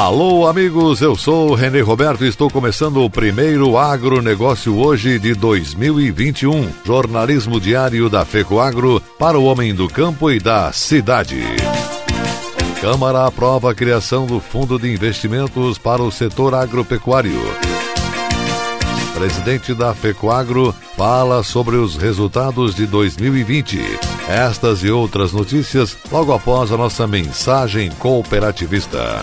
Alô, amigos, eu sou René Roberto e estou começando o primeiro agronegócio hoje de 2021. Jornalismo diário da FECOAGro para o homem do campo e da cidade. Câmara aprova a criação do Fundo de Investimentos para o setor agropecuário. Presidente da FECOAGro fala sobre os resultados de 2020. Estas e outras notícias logo após a nossa mensagem cooperativista.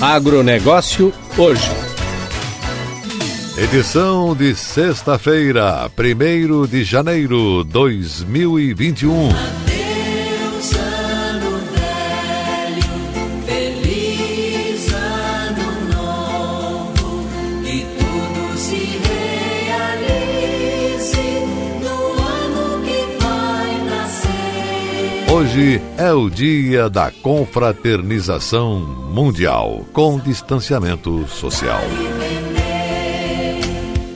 Agronegócio hoje. Edição de sexta-feira, 1 de janeiro de 2021. Hoje é o dia da confraternização mundial com distanciamento social.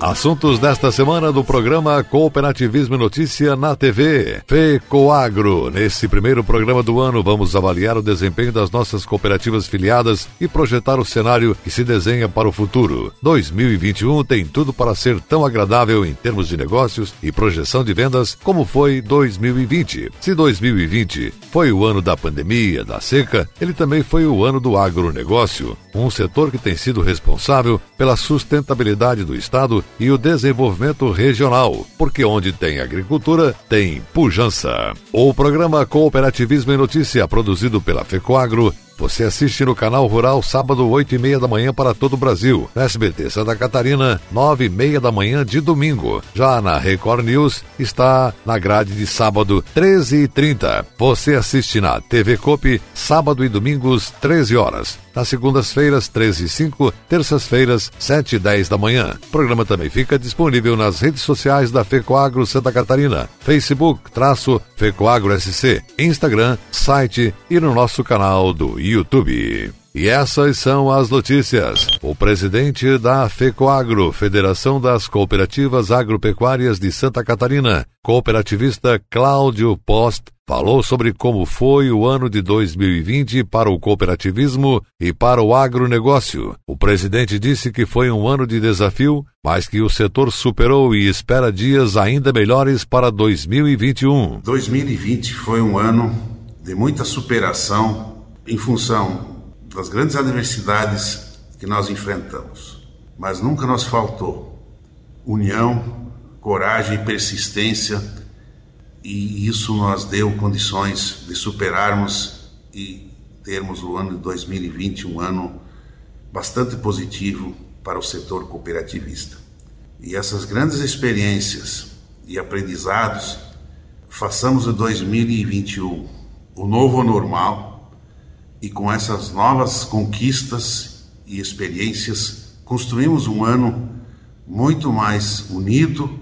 Assuntos desta semana do programa Cooperativismo e Notícia na TV. FECOAGRO. Nesse primeiro programa do ano, vamos avaliar o desempenho das nossas cooperativas filiadas e projetar o cenário que se desenha para o futuro. 2021 tem tudo para ser tão agradável em termos de negócios e projeção de vendas como foi 2020. Se 2020 foi o ano da pandemia, da seca, ele também foi o ano do agronegócio, um setor que tem sido responsável pela sustentabilidade do Estado e o desenvolvimento regional, porque onde tem agricultura, tem pujança. O programa Cooperativismo e Notícia, produzido pela FECOAGRO, você assiste no canal Rural sábado, 8 e meia da manhã para todo o Brasil. Na SBT Santa Catarina, 9 e meia da manhã de domingo. Já na Record News, está na grade de sábado, 13 e 30. Você assiste na TV Copi, sábado e domingos, 13 horas. Nas segundas-feiras, 13 e 5, terças-feiras, 7 e 10 da manhã. O programa também fica disponível nas redes sociais da FECOAGRO Santa Catarina, Facebook, traço FECOAGRO SC, Instagram, site e no nosso canal do YouTube. E essas são as notícias. O presidente da FECOAGRO, Federação das Cooperativas Agropecuárias de Santa Catarina, cooperativista Cláudio Post, falou sobre como foi o ano de 2020 para o cooperativismo e para o agronegócio. O presidente disse que foi um ano de desafio, mas que o setor superou e espera dias ainda melhores para 2021. 2020 foi um ano de muita superação em função das grandes adversidades que nós enfrentamos. Mas nunca nos faltou união, coragem e persistência, e isso nos deu condições de superarmos e termos o ano de 2020 um ano bastante positivo para o setor cooperativista. E essas grandes experiências e aprendizados façamos de 2021 o novo normal e com essas novas conquistas e experiências, construímos um ano muito mais unido,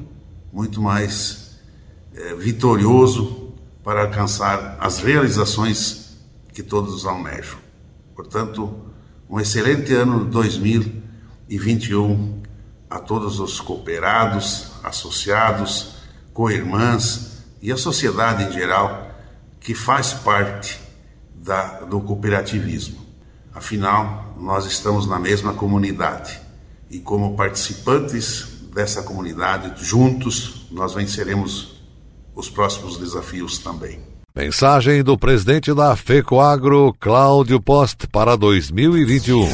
muito mais é, vitorioso para alcançar as realizações que todos almejam. Portanto, um excelente ano 2021 a todos os cooperados, associados, co-irmãs e a sociedade em geral que faz parte da, do cooperativismo. Afinal, nós estamos na mesma comunidade e, como participantes dessa comunidade, juntos, nós venceremos os próximos desafios também. Mensagem do presidente da FECOAGRO, Cláudio Post, para 2021.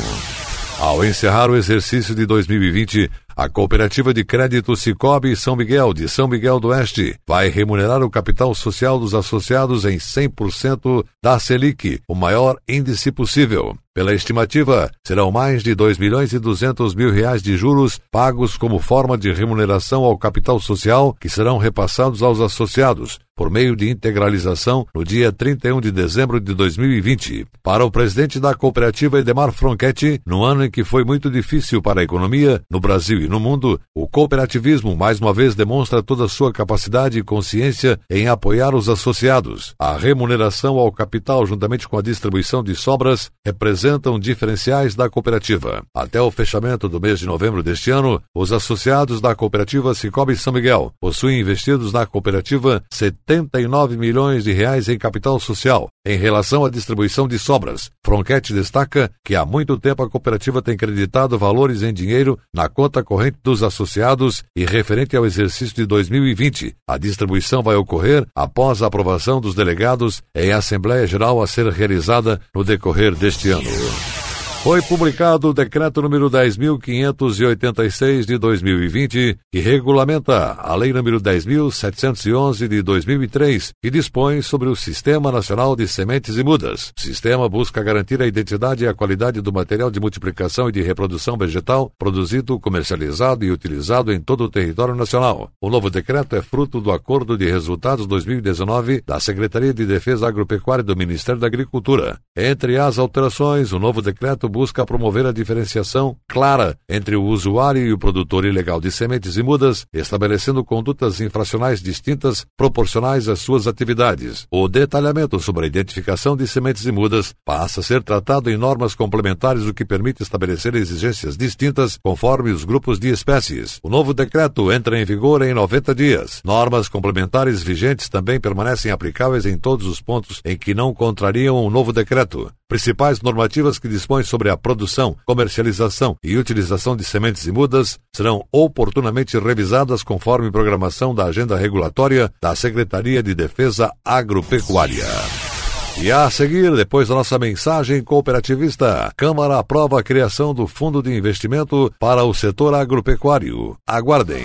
Ao encerrar o exercício de 2020, A cooperativa de crédito Cicobi São Miguel de São Miguel do Oeste vai remunerar o capital social dos associados em 100% da Selic, o maior índice possível. Pela estimativa, serão mais de 2 milhões e 200 mil reais de juros pagos como forma de remuneração ao capital social que serão repassados aos associados por meio de integralização no dia 31 de dezembro de 2020. Para o presidente da cooperativa Edemar Fronchetti, no ano em que foi muito difícil para a economia, no Brasil e no mundo, o cooperativismo mais uma vez demonstra toda a sua capacidade e consciência em apoiar os associados. A remuneração ao capital, juntamente com a distribuição de sobras, representam diferenciais da cooperativa. Até o fechamento do mês de novembro deste ano, os associados da cooperativa Cicobi São Miguel possuem investidos na cooperativa 79 milhões de reais em capital social. Em relação à distribuição de sobras, Fronquete destaca que há muito tempo a cooperativa tem creditado valores em dinheiro na conta corrente dos associados e referente ao exercício de 2020. A distribuição vai ocorrer após a aprovação dos delegados em Assembleia Geral a ser realizada no decorrer deste ano. Foi publicado o decreto número 10.586 de 2020, que regulamenta a lei número 10.711 de 2003, que dispõe sobre o Sistema Nacional de Sementes e Mudas. O sistema busca garantir a identidade e a qualidade do material de multiplicação e de reprodução vegetal produzido, comercializado e utilizado em todo o território nacional. O novo decreto é fruto do Acordo de Resultados 2019 da Secretaria de Defesa Agropecuária do Ministério da Agricultura. Entre as alterações, o novo decreto busca promover a diferenciação clara entre o usuário e o produtor ilegal de sementes e mudas, estabelecendo condutas infracionais distintas proporcionais às suas atividades. O detalhamento sobre a identificação de sementes e mudas passa a ser tratado em normas complementares, o que permite estabelecer exigências distintas conforme os grupos de espécies. O novo decreto entra em vigor em 90 dias. Normas complementares vigentes também permanecem aplicáveis em todos os pontos em que não contrariam o novo decreto. Principais normativas que dispõem sobre a produção, comercialização e utilização de sementes e mudas serão oportunamente revisadas conforme programação da agenda regulatória da Secretaria de Defesa Agropecuária. E a seguir, depois da nossa mensagem cooperativista, a Câmara aprova a criação do Fundo de Investimento para o setor agropecuário. Aguardem.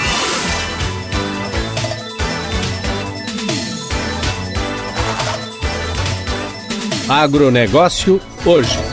Agronegócio hoje.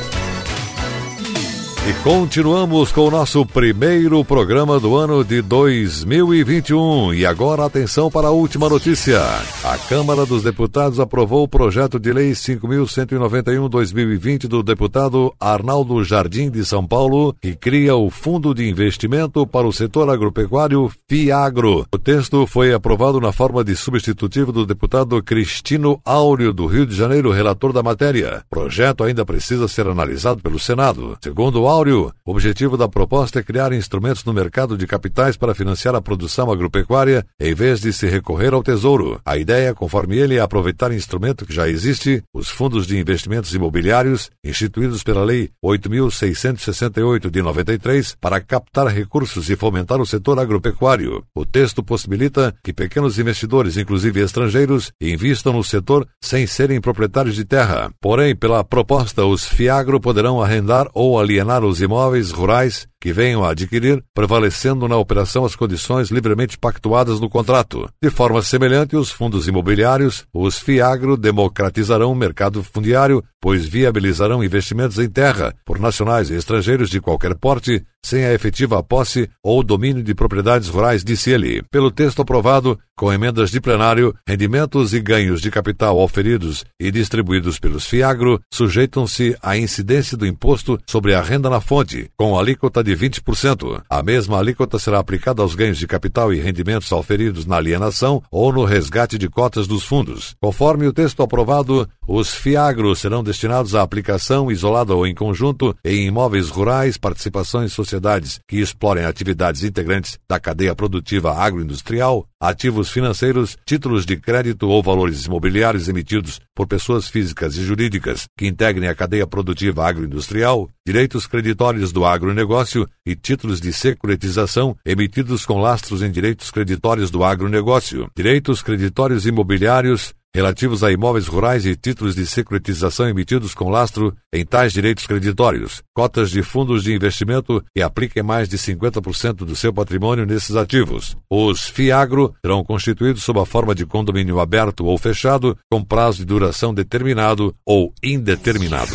E continuamos com o nosso primeiro programa do ano de 2021. E agora atenção para a última notícia. A Câmara dos Deputados aprovou o projeto de lei 5191-2020 do deputado Arnaldo Jardim de São Paulo, que cria o Fundo de Investimento para o Setor Agropecuário FIAGRO. O texto foi aprovado na forma de substitutivo do deputado Cristino Áureo do Rio de Janeiro, relator da matéria. O projeto ainda precisa ser analisado pelo Senado. Segundo Áureo, Áureo, o objetivo da proposta é criar instrumentos no mercado de capitais para financiar a produção agropecuária, em vez de se recorrer ao tesouro. A ideia, conforme ele, é aproveitar instrumento que já existe, os fundos de investimentos imobiliários, instituídos pela Lei 8.668 de 93, para captar recursos e fomentar o setor agropecuário. O texto possibilita que pequenos investidores, inclusive estrangeiros, invistam no setor sem serem proprietários de terra. Porém, pela proposta, os FIAGRO poderão arrendar ou alienar os imóveis rurais que venham a adquirir, prevalecendo na operação as condições livremente pactuadas no contrato. De forma semelhante, os fundos imobiliários, os FIAGRO democratizarão o mercado fundiário, pois viabilizarão investimentos em terra por nacionais e estrangeiros de qualquer porte, sem a efetiva posse ou domínio de propriedades rurais, disse ele. Pelo texto aprovado, com emendas de plenário, rendimentos e ganhos de capital oferidos e distribuídos pelos FIAGRO sujeitam-se à incidência do imposto sobre a renda na fonte, com alíquota de de 20%. A mesma alíquota será aplicada aos ganhos de capital e rendimentos auferidos na alienação ou no resgate de cotas dos fundos. Conforme o texto aprovado, os FIAGROS serão destinados à aplicação isolada ou em conjunto em imóveis rurais, participações sociedades que explorem atividades integrantes da cadeia produtiva agroindustrial, ativos financeiros, títulos de crédito ou valores imobiliários emitidos por pessoas físicas e jurídicas que integrem a cadeia produtiva agroindustrial, direitos creditórios do agronegócio e títulos de securitização emitidos com lastros em direitos creditórios do agronegócio, direitos creditórios imobiliários, relativos a imóveis rurais e títulos de securitização emitidos com lastro em tais direitos creditórios, cotas de fundos de investimento que apliquem mais de 50% do seu patrimônio nesses ativos. Os FIAGRO serão constituídos sob a forma de condomínio aberto ou fechado, com prazo de duração determinado ou indeterminado.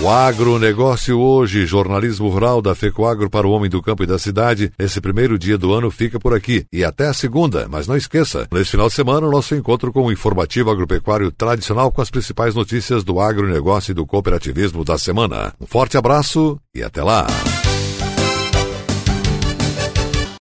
O agronegócio hoje, jornalismo rural da FECOAGro para o homem do campo e da cidade. Esse primeiro dia do ano fica por aqui e até a segunda, mas não esqueça, nesse final de semana o nosso encontro com o informativo agropecuário tradicional com as principais notícias do agronegócio e do cooperativismo da semana. Um forte abraço e até lá!